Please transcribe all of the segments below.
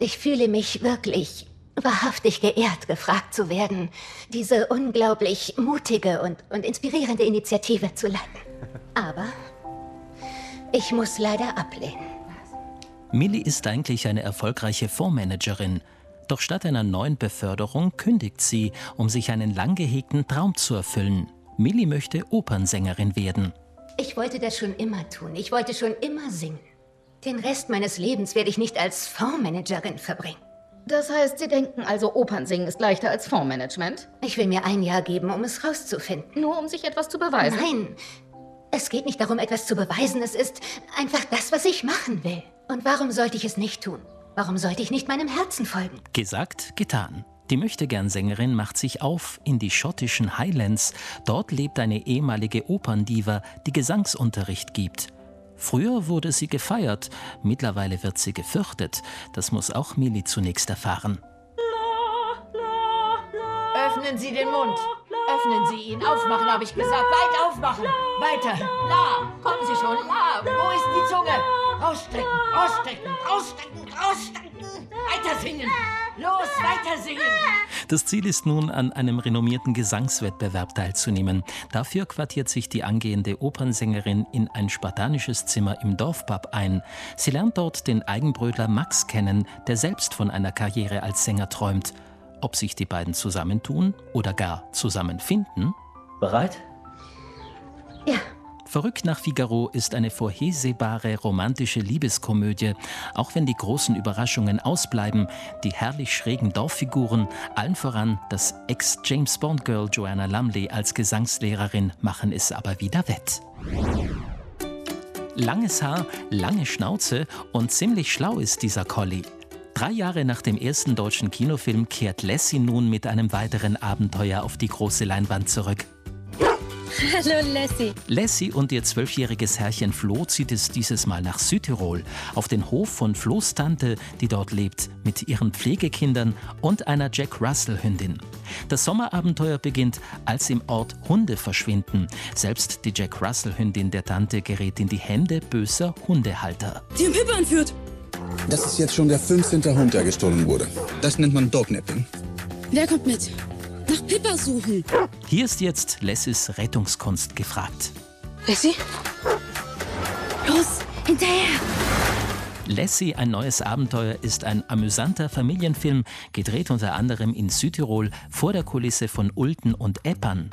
Ich fühle mich wirklich wahrhaftig geehrt, gefragt zu werden, diese unglaublich mutige und, und inspirierende Initiative zu leiten. Aber ich muss leider ablehnen. Millie ist eigentlich eine erfolgreiche Fondsmanagerin. Doch statt einer neuen Beförderung kündigt sie, um sich einen lang gehegten Traum zu erfüllen. Millie möchte Opernsängerin werden. Ich wollte das schon immer tun. Ich wollte schon immer singen. Den Rest meines Lebens werde ich nicht als Fondsmanagerin verbringen. Das heißt, Sie denken also, Opernsingen ist leichter als Fondsmanagement? Ich will mir ein Jahr geben, um es rauszufinden. Nur um sich etwas zu beweisen? Nein, es geht nicht darum, etwas zu beweisen. Es ist einfach das, was ich machen will. Und warum sollte ich es nicht tun? Warum sollte ich nicht meinem Herzen folgen? Gesagt, getan. Die Möchtegern-Sängerin macht sich auf in die schottischen Highlands. Dort lebt eine ehemalige Operndiva, die Gesangsunterricht gibt. Früher wurde sie gefeiert, mittlerweile wird sie gefürchtet. Das muss auch Millie zunächst erfahren. Öffnen Sie den Mund. Öffnen Sie ihn. Aufmachen, habe ich gesagt. Weit aufmachen. Weiter. La. Kommen Sie schon. La. Wo ist die Zunge? Rausstrecken. Rausstrecken. Rausstrecken. Rausstrecken. Weiter singen. Los, weiter singen. Das Ziel ist nun, an einem renommierten Gesangswettbewerb teilzunehmen. Dafür quartiert sich die angehende Opernsängerin in ein spartanisches Zimmer im Dorfpub ein. Sie lernt dort den Eigenbrötler Max kennen, der selbst von einer Karriere als Sänger träumt. Ob sich die beiden zusammentun oder gar zusammenfinden? Bereit? Verrückt nach Figaro ist eine vorhersehbare romantische Liebeskomödie, auch wenn die großen Überraschungen ausbleiben, die herrlich schrägen Dorffiguren, allen voran das Ex-James Bond-Girl Joanna Lumley als Gesangslehrerin machen es aber wieder wett. Langes Haar, lange Schnauze und ziemlich schlau ist dieser Collie. Drei Jahre nach dem ersten deutschen Kinofilm kehrt Lassie nun mit einem weiteren Abenteuer auf die große Leinwand zurück. Hallo Lassie. Lassie und ihr zwölfjähriges Herrchen Flo zieht es dieses Mal nach Südtirol, auf den Hof von Flo's Tante, die dort lebt, mit ihren Pflegekindern und einer Jack Russell-Hündin. Das Sommerabenteuer beginnt, als im Ort Hunde verschwinden. Selbst die Jack Russell-Hündin der Tante gerät in die Hände böser Hundehalter. Die haben Pippa entführt. Das ist jetzt schon der 15. Hund, der gestohlen wurde. Das nennt man Dognapping. Wer kommt mit? Nach Pippa suchen. Hier ist jetzt Lessies Rettungskunst gefragt. Lassie? Los, hinterher! Lassie, ein neues Abenteuer, ist ein amüsanter Familienfilm, gedreht unter anderem in Südtirol vor der Kulisse von Ulten und Eppern.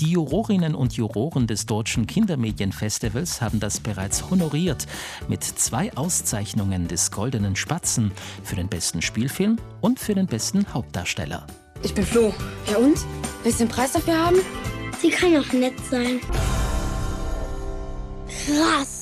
Die Jurorinnen und Juroren des Deutschen Kindermedienfestivals haben das bereits honoriert mit zwei Auszeichnungen des Goldenen Spatzen für den besten Spielfilm und für den besten Hauptdarsteller. Ich bin Flo. Ja und? Willst du den Preis dafür haben? Sie kann auch nett sein. Krass.